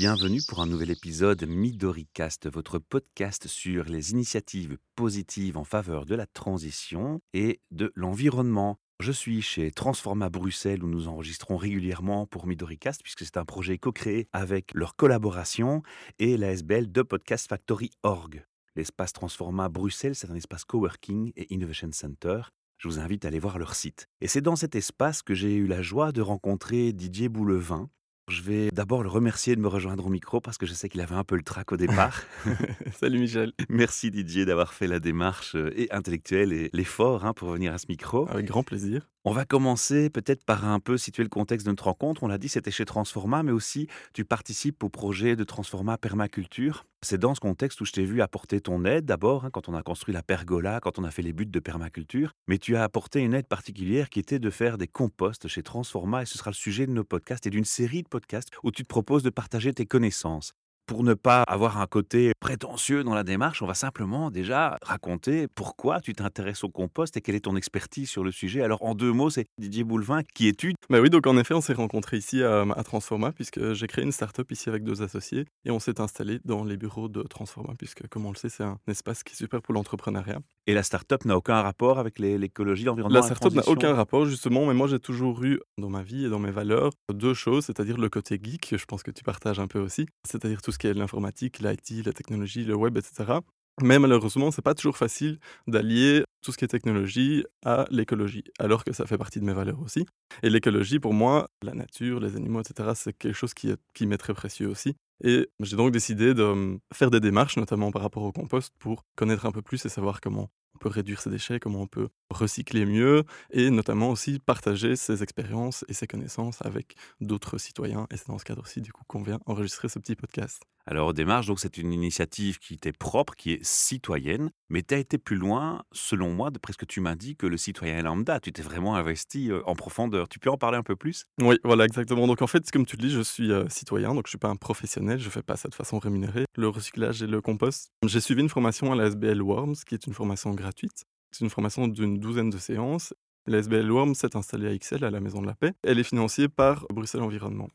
Bienvenue pour un nouvel épisode MidoriCast, votre podcast sur les initiatives positives en faveur de la transition et de l'environnement. Je suis chez Transforma Bruxelles où nous enregistrons régulièrement pour MidoriCast puisque c'est un projet co-créé avec leur collaboration et la SBL de Podcast Factory Org. L'espace Transforma Bruxelles, c'est un espace coworking et innovation center. Je vous invite à aller voir leur site. Et c'est dans cet espace que j'ai eu la joie de rencontrer Didier Boulevin, je vais d'abord le remercier de me rejoindre au micro parce que je sais qu'il avait un peu le trac au départ. Salut Michel. Merci Didier d'avoir fait la démarche euh, et intellectuelle et l'effort hein, pour venir à ce micro. Avec grand plaisir. On va commencer peut-être par un peu situer le contexte de notre rencontre. On l'a dit, c'était chez Transforma, mais aussi tu participes au projet de Transforma Permaculture. C'est dans ce contexte où je t'ai vu apporter ton aide d'abord, hein, quand on a construit la pergola, quand on a fait les buts de permaculture, mais tu as apporté une aide particulière qui était de faire des composts chez Transforma, et ce sera le sujet de nos podcasts et d'une série de podcasts où tu te proposes de partager tes connaissances pour ne pas avoir un côté prétentieux dans la démarche, on va simplement déjà raconter pourquoi tu t'intéresses au compost et quelle est ton expertise sur le sujet. Alors en deux mots, c'est Didier Boulevin, qui es-tu bah Oui, donc en effet, on s'est rencontrés ici à, Transforma, puisque j'ai créé une start-up ici avec deux associés, et on s'est installé dans les bureaux de Transforma, puisque comme on le sait, c'est un espace qui est super pour l'entrepreneuriat. Et la start-up n'a aucun rapport avec l'écologie, l'environnement La start-up n'a aucun rapport, justement, mais moi j'ai toujours eu dans ma vie et dans mes valeurs deux choses, c'est-à-dire le côté geek, je pense que tu partages un peu aussi, c'est-à-dire tout ce qui est l'informatique, l'IT, la technologie, le web, etc. Mais malheureusement, c'est pas toujours facile d'allier tout ce qui est technologie à l'écologie, alors que ça fait partie de mes valeurs aussi. Et l'écologie, pour moi, la nature, les animaux, etc., c'est quelque chose qui, qui m'est très précieux aussi. Et j'ai donc décidé de hum, faire des démarches, notamment par rapport au compost, pour connaître un peu plus et savoir comment on peut réduire ses déchets, comment on peut recycler mieux, et notamment aussi partager ses expériences et ses connaissances avec d'autres citoyens. Et c'est dans ce cadre aussi, du coup, qu'on vient enregistrer ce petit podcast. Alors, Démarche, donc c'est une initiative qui t'est propre, qui est citoyenne, mais tu as été plus loin, selon moi, d'après ce que tu m'as dit, que le citoyen lambda. Tu t'es vraiment investi euh, en profondeur. Tu peux en parler un peu plus? Oui, voilà, exactement. Donc, en fait, comme tu le dis, je suis euh, citoyen, donc je ne suis pas un professionnel, je ne fais pas ça de façon rémunérée. Le recyclage et le compost. J'ai suivi une formation à la SBL Worms, qui est une formation gratuite. C'est une formation d'une douzaine de séances. La SBL Worms s'est installée à XL, à la Maison de la Paix. Elle est financée par Bruxelles Environnement.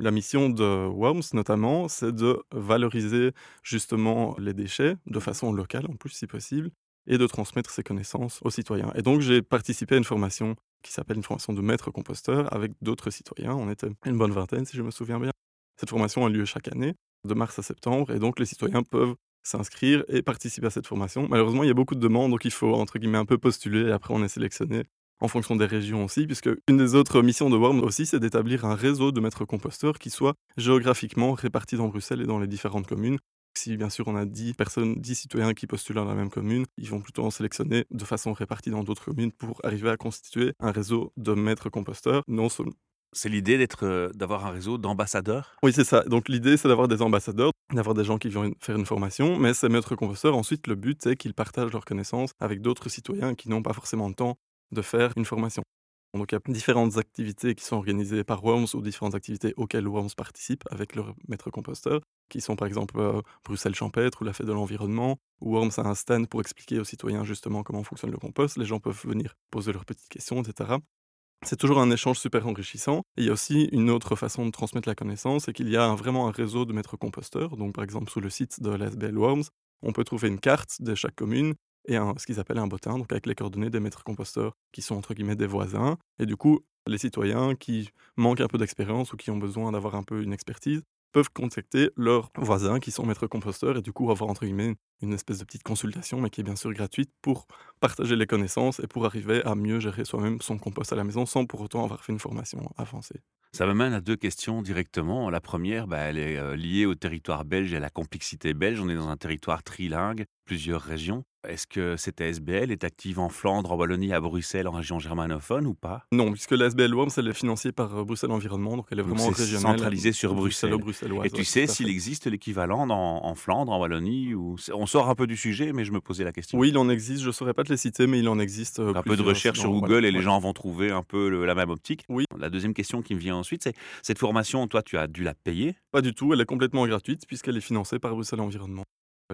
La mission de Worms, notamment, c'est de valoriser justement les déchets de façon locale, en plus, si possible, et de transmettre ses connaissances aux citoyens. Et donc, j'ai participé à une formation qui s'appelle une formation de maître composteur avec d'autres citoyens. On était une bonne vingtaine, si je me souviens bien. Cette formation a lieu chaque année, de mars à septembre, et donc les citoyens peuvent s'inscrire et participer à cette formation. Malheureusement, il y a beaucoup de demandes, donc il faut, entre guillemets, un peu postuler, et après on est sélectionné en fonction des régions aussi, puisque une des autres missions de Worm aussi, c'est d'établir un réseau de maîtres composteurs qui soit géographiquement réparti dans Bruxelles et dans les différentes communes. Si bien sûr on a 10 personnes, 10 citoyens qui postulent dans la même commune, ils vont plutôt en sélectionner de façon répartie dans d'autres communes pour arriver à constituer un réseau de maîtres composteurs, non seulement c'est l'idée d'être, euh, d'avoir un réseau d'ambassadeurs? Oui, c'est ça. Donc l'idée, c'est d'avoir des ambassadeurs, d'avoir des gens qui viennent faire une formation, mais ces maîtres composteurs, ensuite, le but, c'est qu'ils partagent leurs connaissances avec d'autres citoyens qui n'ont pas forcément le temps de faire une formation. Donc il y a différentes activités qui sont organisées par Worms ou différentes activités auxquelles Worms participe avec leurs maîtres composteurs, qui sont par exemple euh, Bruxelles Champêtre ou la fête de l'environnement, Worms a un stand pour expliquer aux citoyens justement comment fonctionne le compost. Les gens peuvent venir poser leurs petites questions, etc. C'est toujours un échange super enrichissant. Et il y a aussi une autre façon de transmettre la connaissance, c'est qu'il y a vraiment un réseau de maîtres composteurs. Donc par exemple sur le site de l'SBL Worms, on peut trouver une carte de chaque commune et ce qu'ils appellent un bottin, donc avec les coordonnées des maîtres composteurs qui sont entre guillemets des voisins. Et du coup, les citoyens qui manquent un peu d'expérience ou qui ont besoin d'avoir un peu une expertise peuvent contacter leurs voisins qui sont maîtres composteurs et du coup avoir entre guillemets une espèce de petite consultation, mais qui est bien sûr gratuite pour partager les connaissances et pour arriver à mieux gérer soi-même son compost à la maison sans pour autant avoir fait une formation avancée. Ça me mène à deux questions directement. La première, bah, elle est euh, liée au territoire belge et à la complexité belge. On est dans un territoire trilingue, plusieurs régions. Est-ce que cette SBL est active en Flandre, en Wallonie, à Bruxelles, en région germanophone ou pas? Non, puisque la SBL Worms, elle est financée par euh, Bruxelles Environnement, donc elle est vraiment régionale. centralisée sur Bruxelles. Et tu sais s'il existe l'équivalent en, Flandre, en Wallonie ou... On sort un peu du sujet, mais je me posais la question. Oui, il en existe. Je ne saurais pas te les citer, mais il en existe. Euh, un peu de recherche sur Google et les gens vont trouver un peu la même optique. Oui. La deuxième question qui me vient ensuite, c'est cette formation, toi, tu as dû la payer? Pas du tout. Elle est complètement gratuite puisqu'elle est financée par Bruxelles Environnement.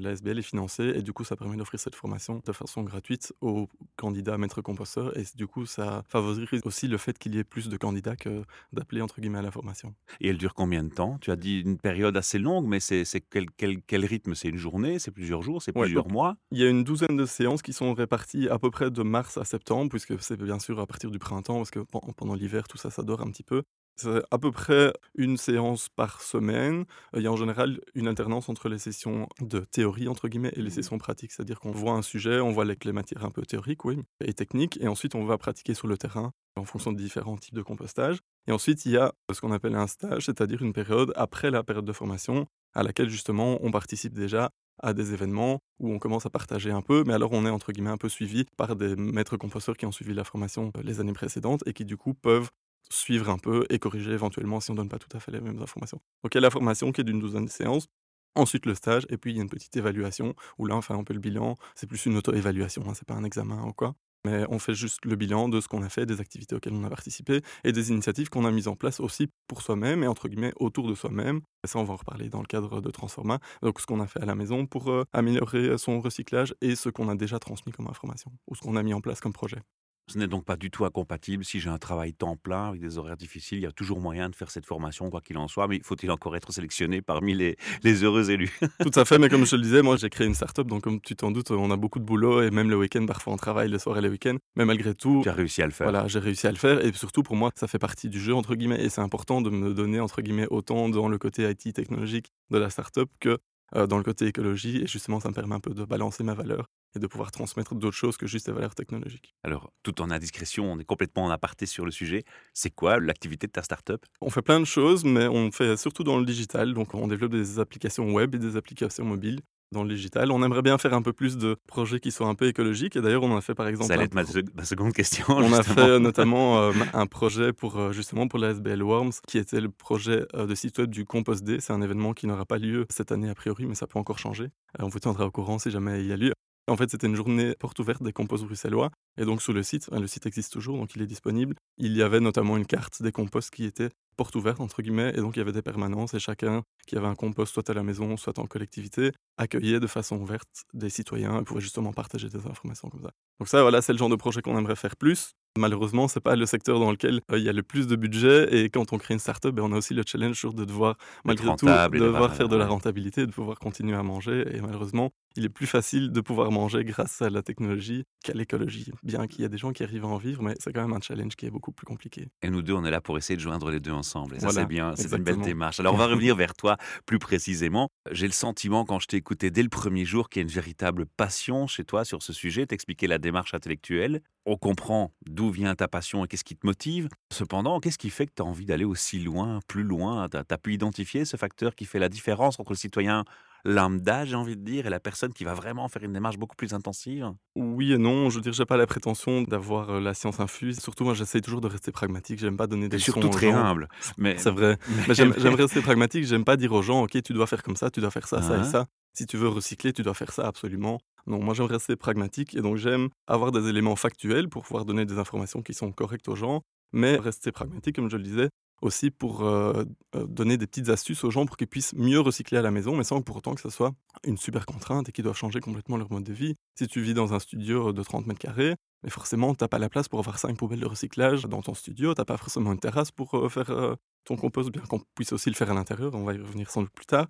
L'ASBL est financée et du coup, ça permet d'offrir cette formation de façon gratuite aux candidats maîtres composteurs et du coup, ça favorise aussi le fait qu'il y ait plus de candidats que d'appeler entre guillemets à la formation. Et elle dure combien de temps? Tu as dit une période assez longue, mais c'est quel, quel, quel, rythme? C'est une journée? C'est plusieurs jours? C'est plusieurs mois? Il y a une douzaine de séances qui sont réparties à peu près de mars à septembre, puisque c'est bien sûr à partir du printemps, parce que pendant l'hiver, tout ça, ça dort un petit peu. C'est à peu près une séance par semaine. Il y a en général une alternance entre les sessions de théorie, entre guillemets, et les mmh sessions pratiques. C'est-à-dire qu'on voit un sujet, on voit les, matières un peu théoriques, oui, et techniques, et ensuite on va pratiquer sur le terrain en fonction de différents types de compostage. Et ensuite, il y a ce qu'on appelle un stage, c'est-à-dire une période après la période de formation, à laquelle justement on participe déjà à des événements où on commence à partager un peu, mais alors on est entre guillemets un peu suivi par des maîtres composteurs qui ont suivi la formation euh, les années précédentes et qui du coup peuvent suivre un peu et corriger éventuellement si on ne donne pas tout à fait les mêmes informations. Donc la formation qui est d'une douzaine de séances, ensuite le stage, et puis il y a une petite évaluation où là on fait un peu le bilan, c'est plus une auto-évaluation, hein, c'est pas un examen ou quoi. Mais on fait juste le bilan de ce qu'on a fait, des activités auxquelles on a participé et des initiatives qu'on a mises en place aussi pour soi-même et entre guillemets autour de soi-même. Et ça, on va en reparler dans le cadre de Transforma. Donc, ce qu'on a fait à la maison pour euh, améliorer son recyclage et ce qu'on a déjà transmis comme information ou ce qu'on a mis en place comme projet. Ce n'est donc pas du tout incompatible. Si j'ai un travail temps plein avec des horaires difficiles, il y a toujours moyen de faire cette formation, quoi qu'il en soit. Mais faut-il encore être sélectionné parmi les, heureux élus? Tout à fait. Mais comme je le disais, moi, j'ai créé une start-up. Donc, comme tu t'en doutes, on a beaucoup de boulot. Et même le week-end, parfois, on travaille le soir et le week-end. Mais malgré tout. Tu as réussi à le faire. Voilà, j'ai réussi à le faire. Et surtout, pour moi, ça fait partie du jeu, entre guillemets. Et c'est important de me donner, entre guillemets, autant dans le côté IT technologique de la start-up que euh, dans le côté écologie. Et justement, ça me permet un peu de balancer ma valeur et de pouvoir transmettre d'autres choses que juste les valeurs technologiques. Alors, tout en indiscrétion, on est complètement en aparté sur le sujet. C'est quoi l'activité de ta startup? On fait plein de choses, mais on fait surtout dans le digital. Donc, on développe des applications web et des applications mobiles dans le digital. On aimerait bien faire un peu plus de projets qui soient un peu écologiques. Et d'ailleurs, on a fait par exemple. Ça allait être ma, seconde question. On a fait euh, notamment euh, un projet pour euh, justement pour la SBL Worms, qui était le projet de site web du Compost Day. C'est un événement qui n'aura pas lieu cette année a priori, mais ça peut encore changer. on vous tiendra au courant si jamais il y a lieu. En fait, c'était une journée porte ouverte des composts bruxellois. Et donc, sur le site, le site existe toujours, donc il est disponible. Il y avait notamment une carte des composts qui était porte ouverte, entre guillemets. Et donc, il y avait des permanences et chacun qui avait un compost, soit à la maison, soit en collectivité, accueillait de façon ouverte des citoyens et pouvait justement partager des informations comme ça. Donc, ça, voilà, c'est le genre de projet qu'on aimerait faire plus. Malheureusement, c'est pas le secteur dans lequel euh, il y a le plus de budget. Et quand on crée une startup, ben, on a aussi le challenge de devoir, malgré tout, de devoir faire de la rentabilité, de pouvoir continuer à manger. Et malheureusement, il est plus facile de pouvoir manger grâce à la technologie qu'à l'écologie. Bien qu'il y a des gens qui arrivent à en vivre, mais c'est quand même un challenge qui est beaucoup plus compliqué. Et nous deux, on est là pour essayer de joindre les deux ensemble. Et ça, c'est bien, c'est une belle démarche. Alors, on va revenir vers toi plus précisément. J'ai le sentiment, quand je t'ai écouté dès le premier jour, qu'il y a une véritable passion chez toi sur ce sujet. T'expliquer la démarche intellectuelle. On comprend d'où vient ta passion et qu'est-ce qui te motive. Cependant, qu'est-ce qui fait que tu as envie d'aller aussi loin, plus loin? Tu as, pu identifier ce facteur qui fait la différence entre le citoyen lambda, j'ai envie de dire, et la personne qui va vraiment faire une démarche beaucoup plus intensive? Oui et non. Je veux dire, j'ai pas la prétention d'avoir euh, la science infuse. Surtout, moi, j'essaye toujours de rester pragmatique. J'aime pas donner des leçons surtout très humble. Mais... C'est vrai. Mais, j'aime, rester pragmatique. J'aime pas dire aux gens, OK, tu dois faire comme ça, tu dois faire ça, ça et ça. Si tu veux recycler, tu dois faire ça absolument. Non, moi j'aime rester pragmatique et donc j'aime avoir des éléments factuels pour pouvoir donner des informations qui sont correctes aux gens, mais rester pragmatique, comme je le disais, aussi pour euh, euh, donner des petites astuces aux gens pour qu'ils puissent mieux recycler à la maison, mais sans pour autant que ce soit une super contrainte et qu'ils doivent changer complètement leur mode de vie. Si tu vis dans un studio de 30 mètres carrés, mais forcément, tu n'as pas la place pour avoir cinq poubelles de recyclage dans ton studio, tu n'as pas forcément une terrasse pour euh, faire ton compost, bien qu'on puisse aussi le faire à l'intérieur, on va y revenir sans doute plus tard.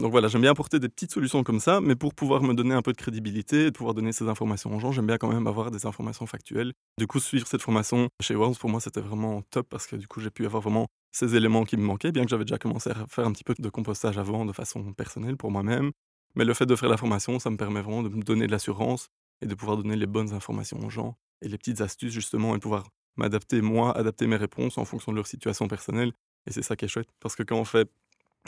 Donc voilà, j'aime bien apporter des petites solutions comme ça, mais pour pouvoir me donner un peu de crédibilité et pouvoir donner ces informations aux gens, j'aime bien quand même avoir des informations factuelles. Du coup, suivre cette formation chez Worms, pour moi, c'était vraiment top parce que du coup, j'ai pu avoir vraiment ces éléments qui me manquaient, bien que j'avais déjà commencé à faire un petit peu de compostage avant de façon personnelle pour moi-même. Mais le fait de faire la formation, ça me permet vraiment de me donner de l'assurance et de pouvoir donner les bonnes informations aux gens et les petites astuces justement et pouvoir m'adapter moi, adapter mes réponses en fonction de leur situation personnelle. Et c'est ça qui est chouette parce que quand on fait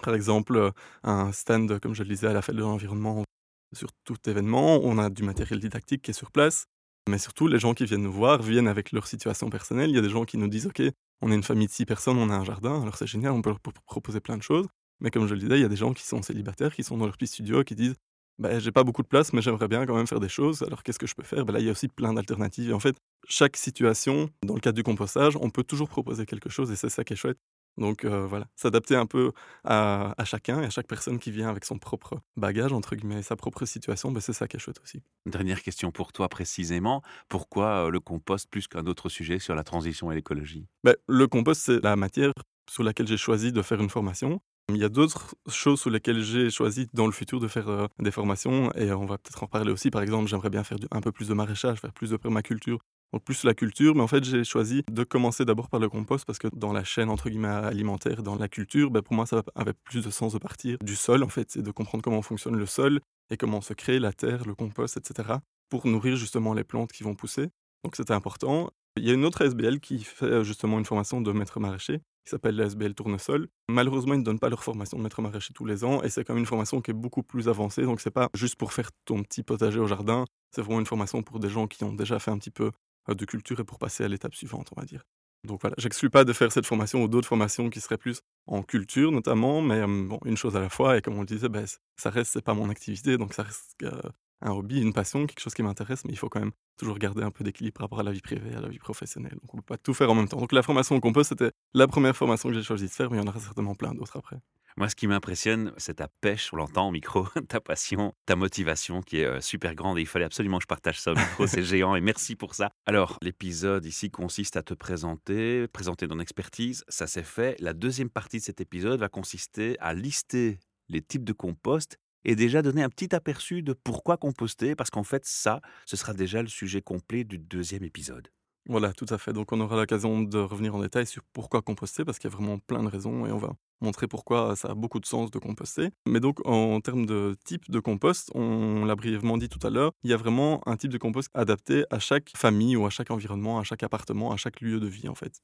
par exemple, euh, un stand, comme je le disais, à la fête de l'environnement, sur tout événement, on a du matériel didactique qui est sur place. Mais surtout, les gens qui viennent nous voir viennent avec leur situation personnelle. Il y a des gens qui nous disent Ok, on est une famille de six personnes, on a un jardin, alors c'est génial, on peut leur proposer plein de choses. Mais comme je le disais, il y a des gens qui sont célibataires, qui sont dans leur petit studio, qui disent bah, J'ai pas beaucoup de place, mais j'aimerais bien quand même faire des choses, alors qu'est-ce que je peux faire? Bah, Là, il y a aussi plein d'alternatives. Et en fait, chaque situation, dans le cadre du compostage, on peut toujours proposer quelque chose, et c'est ça qui est chouette Donc euh, voilà, s'adapter un peu à, à chacun et à chaque personne qui vient avec son propre bagage, entre guillemets, et sa propre situation, ben, c'est ça qui est chouette aussi. Dernière question pour toi précisément. Pourquoi euh, le compost plus qu'un autre sujet sur la transition et l'écologie? Ben, le compost, c'est la matière sur laquelle j'ai choisi de faire une formation. Il y a d'autres choses sur lesquelles j'ai choisi dans le futur de faire euh, des formations et on va peut-être en parler aussi. Par exemple, j'aimerais bien faire un peu plus de maraîchage, faire plus de permaculture. Donc plus la culture, mais en fait j'ai choisi de commencer d'abord par le compost parce que dans la chaîne entre guillemets alimentaire, dans la culture, ben, pour moi ça avait plus de sens de partir du sol en fait, c'est de comprendre comment fonctionne le sol et comment se crée la terre, le compost, etc. pour nourrir justement les plantes qui vont pousser. Donc c'était important. Il y a une autre SBL qui fait euh, justement une formation de maître maraîcher qui s'appelle la SBL Tournesol. Malheureusement, ils ne donnent pas leur formation de maître maraîcher tous les ans et c'est quand même une formation qui est beaucoup plus avancée. Donc c'est pas juste pour faire ton petit potager au jardin, c'est vraiment une formation pour des gens qui ont déjà fait un petit peu de culture et pour passer à l'étape suivante, on va dire. Donc voilà, j'exclus pas de faire cette formation ou d'autres formations qui seraient plus en culture notamment, mais euh, une chose à la fois. Et comme on le disait, ben, ça reste, c'est pas mon activité, donc ça reste euh, un hobby, une passion, quelque chose qui m'intéresse, mais il faut quand même toujours garder un peu d'équilibre par rapport à la vie privée, à la vie professionnelle. Donc on peut pas tout faire en même temps. Donc la formation au compost, c'était la première formation que j'ai choisi de faire, mais il y en aura certainement plein d'autres après. Moi, ce qui m'impressionne, c'est ta pêche, on l'entend au micro, ta passion, ta motivation qui est euh, super grande et il fallait absolument que je partage ça au micro, c'est géant et merci pour ça. Alors, l'épisode ici consiste à te présenter, présenter ton expertise, ça c'est fait. La deuxième partie de cet épisode va consister à lister les types de compost et déjà donner un petit aperçu de pourquoi composter, parce qu'en fait, ça, ce sera déjà le sujet complet du deuxième épisode. Voilà, tout à fait. Donc on aura l'occasion de revenir en détail sur pourquoi composter, parce qu'il y a vraiment plein de raisons et on va montrer pourquoi ça a beaucoup de sens de composter. Mais donc en termes de type de compost, on l'a brièvement dit tout à l'heure, il y a vraiment un type de compost adapté à chaque famille ou à chaque environnement, à chaque appartement, à chaque lieu de vie en fait.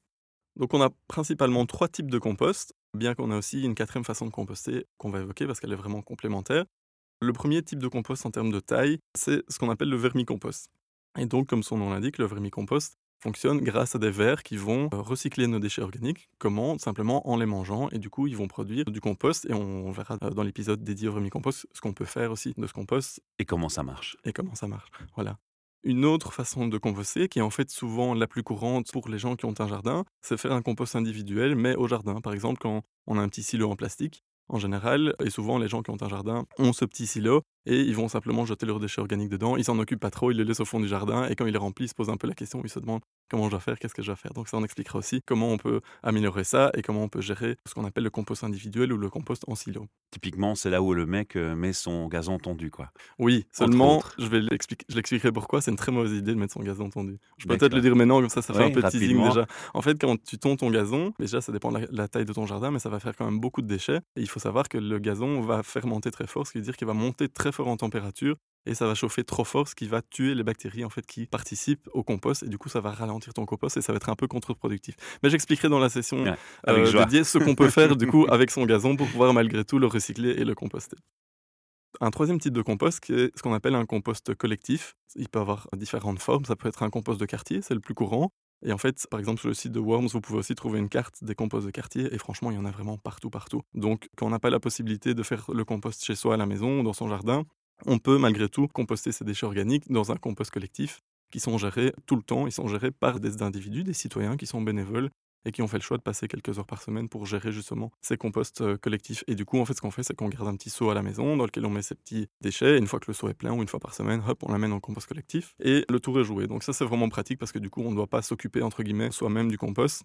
Donc on a principalement trois types de compost, bien qu'on a aussi une quatrième façon de composter qu'on va évoquer parce qu'elle est vraiment complémentaire. Le premier type de compost en termes de taille, c'est ce qu'on appelle le vermicompost. Et donc, comme son nom l'indique, le vermicompost fonctionne grâce à des vers qui vont euh, recycler nos déchets organiques. Comment? Simplement en les mangeant. Et du coup, ils vont produire du compost. Et on verra euh, dans l'épisode dédié au vermicompost ce qu'on peut faire aussi de ce compost Et comment ça marche? et comment ça marche. Voilà. Une autre façon de composter, qui est en fait souvent la plus courante pour les gens qui ont un jardin, c'est faire un compost individuel, mais au jardin. Par exemple, quand on a un petit silo en plastique, en général, et souvent les gens qui ont un jardin ont ce petit silo et ils vont simplement jeter leurs déchets organiques dedans. Ils s'en occupent pas trop, ils les laissent au fond du jardin et quand ils les remplissent, ils se posent un peu la question, ils se demandent comment je dois faire, qu'est-ce que je dois faire. Donc ça, on expliquera aussi comment on peut améliorer ça et comment on peut gérer ce qu'on appelle le compost individuel ou le compost en silo. Typiquement, c'est là où le mec euh, met son gazon tondu, quoi. Oui, seulement, je vais l'expliquer, je l'expliquerai pourquoi c'est une très mauvaise idée de mettre son gazon tondu. Je peux peut-être le dire maintenant, comme ça, ça fait Oui, un peu teasing déjà. En fait, quand tu tonds ton gazon, déjà, ça dépend de la, la taille de ton jardin, mais ça va faire quand même beaucoup de déchets. Et il faut savoir que le gazon va fermenter très fort, ce qui veut dire qu'il va monter très fort en température et ça va chauffer trop fort, ce qui va tuer les bactéries en fait qui participent au compost et du coup ça va ralentir ton compost et ça va être un peu contre-productif. Mais j'expliquerai dans la session Ouais, avec euh, dédiée ce qu'on peut faire du coup avec son gazon pour pouvoir malgré tout le recycler et le composter. Un troisième type de compost qui est ce qu'on appelle un compost collectif. Il peut avoir différentes formes. Ça peut être un compost de quartier, c'est le plus courant. Et en fait, par exemple, sur le site de Worms, vous pouvez aussi trouver une carte des composts de quartier. Et franchement, il y en a vraiment partout, partout. Donc, quand on n'a pas la possibilité de faire le compost chez soi à la maison ou dans son jardin, on peut malgré tout composter ses déchets organiques dans un compost collectif qui sont gérés tout le temps. Ils sont gérés par des individus, des citoyens qui sont bénévoles et qui ont fait le choix de passer quelques heures par semaine pour gérer justement ces composts euh, collectifs. Et du coup, en fait, ce qu'on fait, c'est qu'on garde un petit seau à la maison dans lequel on met ces petits déchets. Et une fois que le seau est plein, ou une fois par semaine, hop, on l'amène le compost collectif. Et le tour est joué. Donc ça, c'est vraiment pratique parce que du coup, on ne doit pas s'occuper, entre guillemets, soi-même du compost.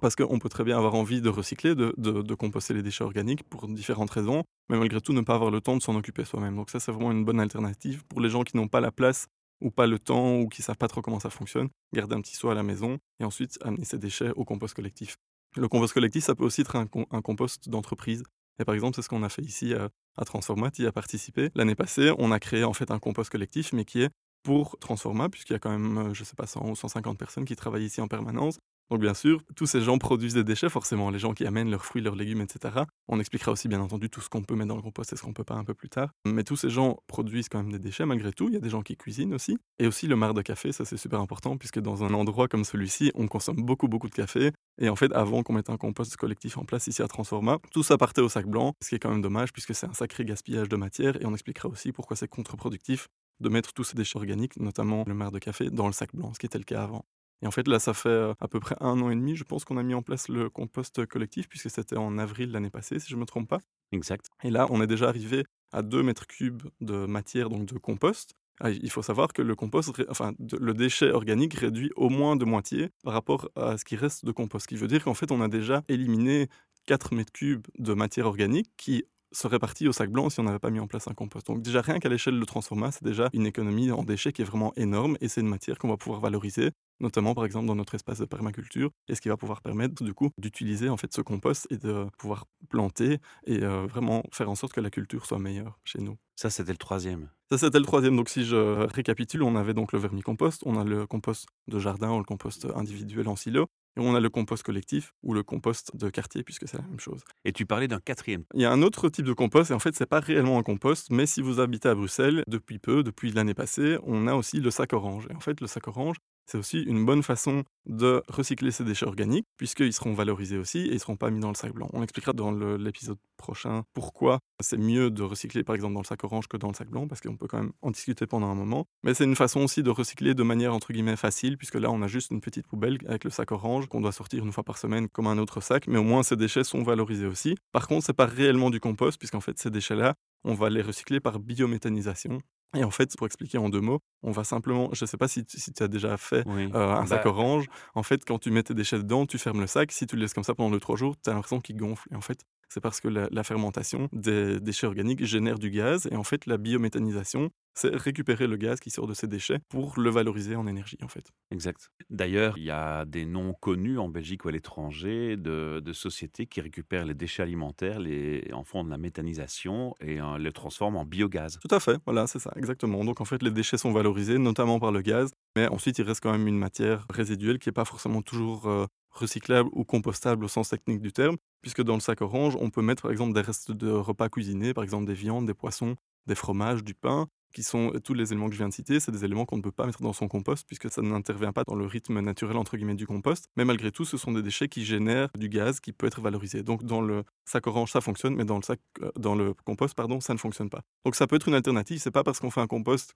Parce qu'on peut très bien avoir envie de recycler, de, de- de composter les déchets organiques pour différentes raisons, mais malgré tout ne pas avoir le temps de s'en occuper soi-même. Donc ça, c'est vraiment une bonne alternative pour les gens qui n'ont pas la place ou pas le temps ou qui savent pas trop comment ça fonctionne. Garder un petit seau à la maison et ensuite amener ces déchets au compost collectif. Le compost collectif, ça peut aussi être un, com- un compost d'entreprise. Et par exemple, c'est ce qu'on a fait ici à, à Transformat, y a participé. L'année passée, on a créé en fait un compost collectif, mais qui est pour Transformat, puisqu'il y a quand même, je sais pas, 100 ou 150 personnes qui travaillent ici en permanence. Donc bien sûr, tous ces gens produisent des déchets, forcément, les gens qui amènent leurs fruits, leurs légumes, etc. On expliquera aussi bien entendu tout ce qu'on peut mettre dans le compost et ce qu'on peut pas un peu plus tard. Mais tous ces gens produisent quand même des déchets malgré tout. Il y a des gens qui cuisinent aussi. Et aussi le marc de café, ça c'est super important, puisque dans un endroit comme celui-ci, on consomme beaucoup, beaucoup de café. Et en fait, avant qu'on mette un compost collectif en place ici à Transforma, tout ça partait au sac blanc, ce qui est quand même dommage, puisque c'est un sacré gaspillage de matière. Et on expliquera aussi pourquoi c'est contre-productif de mettre tous ces déchets organiques, notamment le marc de café, dans le sac blanc, ce qui était le cas avant. Et en fait, là, ça fait à peu près un an et demi, je pense qu'on a mis en place le compost collectif, puisque c'était en avril l'année passée, si je ne me trompe pas. Exact. Et là, on est déjà arrivé à 2 mètres cubes de matière, donc de compost. Ah, il faut savoir que le compost, enfin, le déchet organique réduit au moins de moitié par rapport à ce qui reste de compost. Ce qui veut dire qu'en fait, on a déjà éliminé 4 mètres cubes de matière organique qui serait parti au sac blanc si on n'avait pas mis en place un compost. Donc déjà rien qu'à l'échelle de Transforma, c'est déjà une économie en déchets qui est vraiment énorme et c'est une matière qu'on va pouvoir valoriser notamment par exemple dans notre espace de permaculture, et ce qui va pouvoir permettre du coup d'utiliser en fait ce compost et de pouvoir planter et euh, vraiment faire en sorte que la culture soit meilleure chez nous. Ça, c'était le troisième. Ça, c'était le troisième. Donc, si je récapitule, on avait donc le vermicompost, on a le compost de jardin ou le compost individuel en silo, et on a le compost collectif ou le compost de quartier, puisque c'est la même chose. Et tu parlais d'un quatrième. Il y a un autre type de compost, et en fait, c'est pas réellement un compost, mais si vous habitez à Bruxelles, depuis peu, depuis l'année passée, on a aussi le sac orange. Et en fait, le sac orange, c'est aussi une bonne façon de recycler ces déchets organiques, puisqu'ils seront valorisés aussi et ils ne seront pas mis dans le sac blanc. On expliquera dans l'épisode prochain pourquoi c'est mieux de recycler par exemple dans le sac orange que dans le sac blanc, parce qu'on peut quand même en discuter pendant un moment. Mais c'est une façon aussi de recycler de manière entre guillemets facile, puisque là on a juste une petite poubelle avec le sac orange qu'on doit sortir une fois par semaine comme un autre sac, mais au moins ces déchets sont valorisés aussi. Par contre, c'est pas réellement du compost, puisqu'en fait ces déchets-là, on va les recycler par biométhanisation. Et en fait, pour expliquer en deux mots, on va simplement, je ne sais pas si, tu as déjà fait euh, un sac bah orange, en fait, quand tu mets tes déchets dedans, tu fermes le sac, si tu le laisses comme ça pendant deux, trois jours, tu as l'impression qu'il gonfle. Et en fait, c'est parce que la, fermentation des déchets organiques génère du gaz, et en fait, la biométhanisation, c'est récupérer le gaz qui sort de ces déchets pour le valoriser en énergie, en fait. Exact. D'ailleurs, il y a des noms connus en Belgique ou à l'étranger de, sociétés qui récupèrent les déchets alimentaires, les, en font de la méthanisation et euh, les transforment en biogaz. Tout à fait, voilà, c'est ça, exactement. Donc en fait, les déchets sont valorisés, notamment par le gaz, mais ensuite il reste quand même une matière résiduelle qui n'est pas forcément toujours euh, recyclable ou compostable au sens technique du terme, puisque dans le sac orange, on peut mettre par exemple des restes de repas cuisinés, par exemple des viandes, des poissons, des fromages, du pain, qui sont tous les éléments que je viens de citer, c'est des éléments qu'on ne peut pas mettre dans son compost puisque ça n'intervient pas dans le rythme naturel entre guillemets du compost. Mais malgré tout, ce sont des déchets qui génèrent du gaz qui peut être valorisé. Donc dans le sac orange, ça fonctionne, mais dans le sac, euh, dans le compost, pardon, ça ne fonctionne pas. Donc ça peut être une alternative. C'est pas parce qu'on fait un compost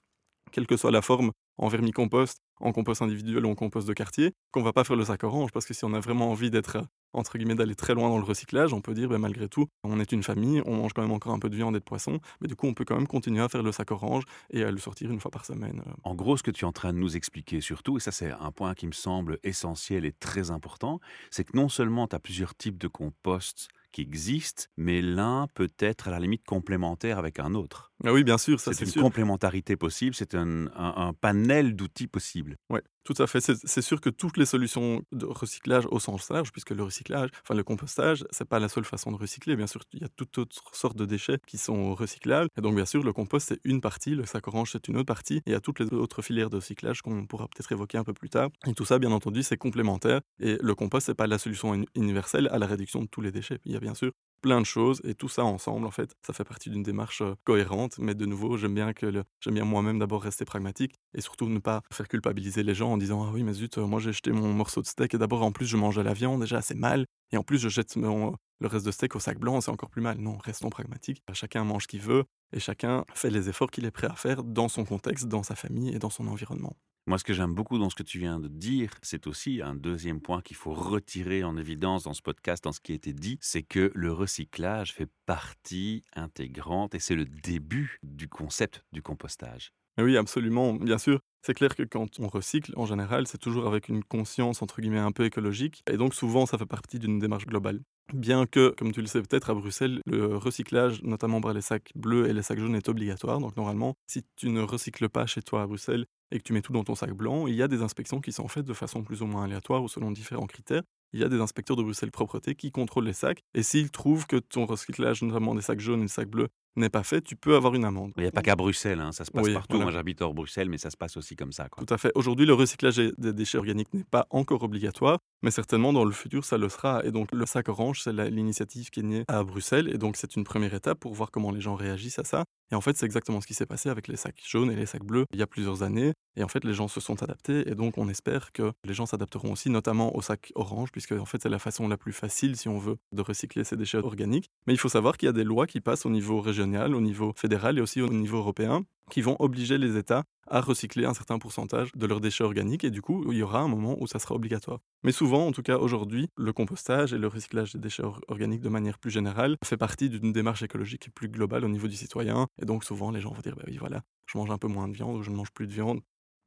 quelle que soit la forme, en vermicompost, en compost individuel ou en compost de quartier, qu'on va pas faire le sac orange, parce que si on a vraiment envie d'être, entre guillemets, d'aller très loin dans le recyclage, on peut dire, ben, malgré tout, on est une famille, on mange quand même encore un peu de viande et de poisson, mais du coup, on peut quand même continuer à faire le sac orange et à le sortir une fois par semaine. Euh. En gros, ce que tu es en train de nous expliquer surtout, et ça c'est un point qui me semble essentiel et très important, c'est que non seulement tu as plusieurs types de compost qui existent, mais l'un peut être à la limite complémentaire avec un autre. Ah oui, bien sûr, ça c'est une complémentarité possible, c'est un, un, panel d'outils possibles. Oui, tout à fait. C'est sûr que toutes les solutions de recyclage au sens large, puisque le recyclage, enfin le compostage, c'est pas la seule façon de recycler. Bien sûr, il y a toutes autres sortes de déchets qui sont recyclables. Et donc, bien sûr, le compost, c'est une partie, le sac orange, c'est une autre partie. Et il y a toutes les autres filières de recyclage qu'on pourra peut-être évoquer un peu plus tard. Et tout ça, bien entendu, c'est complémentaire. Et le compost, c'est pas la solution universelle à la réduction de tous les déchets. Il y a bien sûr plein de choses et tout ça ensemble en fait ça fait partie d'une démarche cohérente. Mais de nouveau j'aime bien que j'aime bien moi-même d'abord rester pragmatique et surtout ne pas faire culpabiliser les gens en disant ah oui mais zut moi j'ai jeté mon morceau de steak et d'abord en plus je mange la viande déjà c'est mal et en plus je jette le reste de steak au sac blanc c'est encore plus mal. Non restons pragmatiques. Chacun mange ce qu'il veut et chacun fait les efforts qu'il est prêt à faire dans son contexte dans sa famille et dans son environnement moi, ce que j'aime beaucoup dans ce que tu viens de dire, c'est aussi un deuxième point qu'il faut retirer en évidence dans ce podcast, dans ce qui a été dit, c'est que le recyclage fait partie intégrante et c'est le début du concept du compostage. Oui, absolument. Bien sûr, c'est clair que quand on recycle, en général, c'est toujours avec une conscience, entre guillemets, un peu écologique. Et donc, souvent, ça fait partie d'une démarche globale. Bien que, comme tu le sais peut-être, à Bruxelles, le recyclage, notamment par les sacs bleus et les sacs jaunes, est obligatoire. Donc, normalement, si tu ne recycles pas chez toi à Bruxelles, et que tu mets tout dans ton sac blanc, il y a des inspections qui sont faites de façon plus ou moins aléatoire ou selon différents critères. Il y a des inspecteurs de Bruxelles Propreté qui contrôlent les sacs et s'ils trouvent que ton recyclage, notamment des sacs jaunes et des sacs bleus, n'est pas fait, tu peux avoir une amende. Il n'y a pas qu'à Bruxelles, hein, ça se passe partout. Moi, j'habite hors Bruxelles, mais ça se passe aussi comme ça. Tout à fait. Aujourd'hui, le recyclage des déchets organiques n'est pas encore obligatoire, mais certainement dans le futur, ça le sera. Et donc, le sac orange, c'est l'initiative qui est née à Bruxelles, et donc c'est une première étape pour voir comment les gens réagissent à ça. Et en fait, c'est exactement ce qui s'est passé avec les sacs jaunes et les sacs bleus il y a plusieurs années. Et en fait, les gens se sont adaptés, et donc on espère que les gens s'adapteront aussi, notamment au sac orange, puisque en fait, c'est la façon la plus facile, si on veut, de recycler ces déchets organiques. Mais il faut savoir qu'il y a des lois qui passent au niveau régional, au niveau fédéral et aussi au niveau européen qui vont obliger les États à recycler un certain pourcentage de leurs déchets organiques et du coup, il y aura un moment où ça sera obligatoire. Mais souvent, en tout cas aujourd'hui, le compostage et le recyclage des déchets organiques de manière plus générale fait partie d'une démarche écologique plus globale au niveau du citoyen. Et donc souvent, les gens vont dire, bah oui, voilà, je mange un peu moins de viande ou je ne mange plus de viande.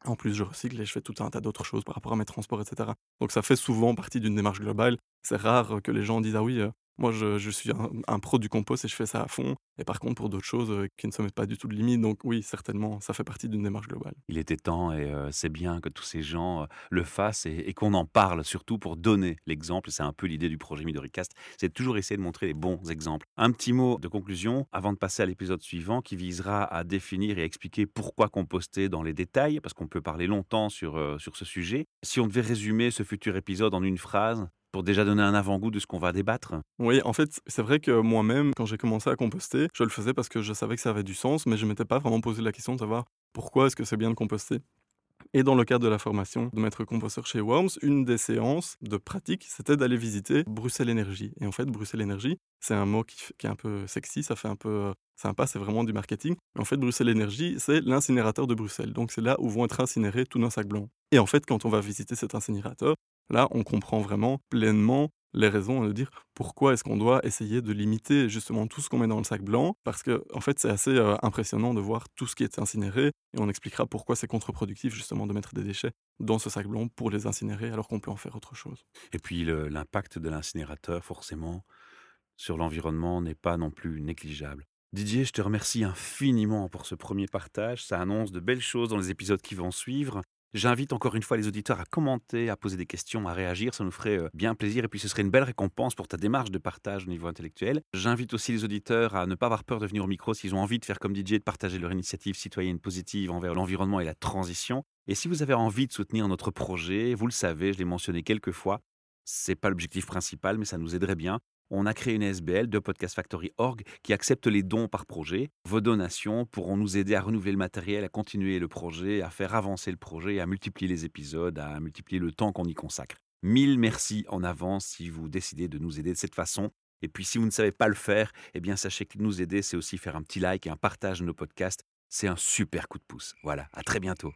En plus, je recycle et je fais tout un tas d'autres choses par rapport à mes transports, etc. Donc ça fait souvent partie d'une démarche globale. C'est rare que les gens disent, ah oui, euh, moi, je, suis un, pro du compost et je fais ça à fond. Et par contre, pour d'autres choses euh, qui ne se mettent pas du tout de limite, donc oui, certainement, ça fait partie d'une démarche globale. Il était temps et euh, c'est bien que tous ces gens euh, le fassent et, qu'on en parle, surtout pour donner l'exemple. C'est un peu l'idée du projet Midoricast, c'est toujours essayer de montrer les bons exemples. Un petit mot de conclusion avant de passer à l'épisode suivant qui visera à définir et expliquer pourquoi composter dans les détails, parce qu'on peut parler longtemps sur, sur ce sujet. Si on devait résumer ce futur épisode en une phrase, pour déjà donner un avant-goût de ce qu'on va débattre? Oui, en fait, c'est vrai que moi-même, quand j'ai commencé à composter, je le faisais parce que je savais que ça avait du sens, mais je ne m'étais pas vraiment posé la question de savoir pourquoi est-ce que c'est bien de composter. Et dans le cadre de la formation de maître composteur chez Worms, une des séances de pratique, c'était d'aller visiter Bruxelles Énergie. Et en fait, Bruxelles Énergie, c'est un mot qui, qui, est un peu sexy, ça fait un peu euh, sympa, c'est vraiment du marketing. En fait, Bruxelles Énergie, c'est l'incinérateur de Bruxelles. Donc c'est là où vont être incinérés tous nos sacs blancs. Et en fait, quand on va visiter cet incinérateur, Là, on comprend vraiment pleinement les raisons de dire pourquoi est-ce qu'on doit essayer de limiter justement tout ce qu'on met dans le sac blanc, parce que en fait c'est assez euh, impressionnant de voir tout ce qui est incinéré, et on expliquera pourquoi c'est contre-productif justement de mettre des déchets dans ce sac blanc pour les incinérer alors qu'on peut en faire autre chose. Et puis l'impact de l'incinérateur forcément sur l'environnement n'est pas non plus négligeable. Didier, je te remercie infiniment pour ce premier partage. Ça annonce de belles choses dans les épisodes qui vont suivre. J'invite encore une fois les auditeurs à commenter, à poser des questions, à réagir. Ça nous ferait euh, bien plaisir et puis ce serait une belle récompense pour ta démarche de partage au niveau intellectuel. J'invite aussi les auditeurs à ne pas avoir peur de venir au micro s'ils ont envie de faire comme DJ, de partager leur initiative citoyenne positive envers l'environnement et la transition. Et si vous avez envie de soutenir notre projet, vous le savez, je l'ai mentionné quelques fois, c'est pas l'objectif principal, mais ça nous aiderait bien on a créé une SBL de Podcast Factory Org qui accepte les dons par projet. Vos donations pourront nous aider à renouveler le matériel, à continuer le projet, à faire avancer le projet, à multiplier les épisodes, à multiplier le temps qu'on y consacre. Mille merci en avance si vous décidez de nous aider de cette façon. Et puis si vous ne savez pas le faire, eh bien sachez que nous aider, c'est aussi faire un petit like et un partage de nos podcasts. C'est un super coup de pouce. Voilà, à très bientôt.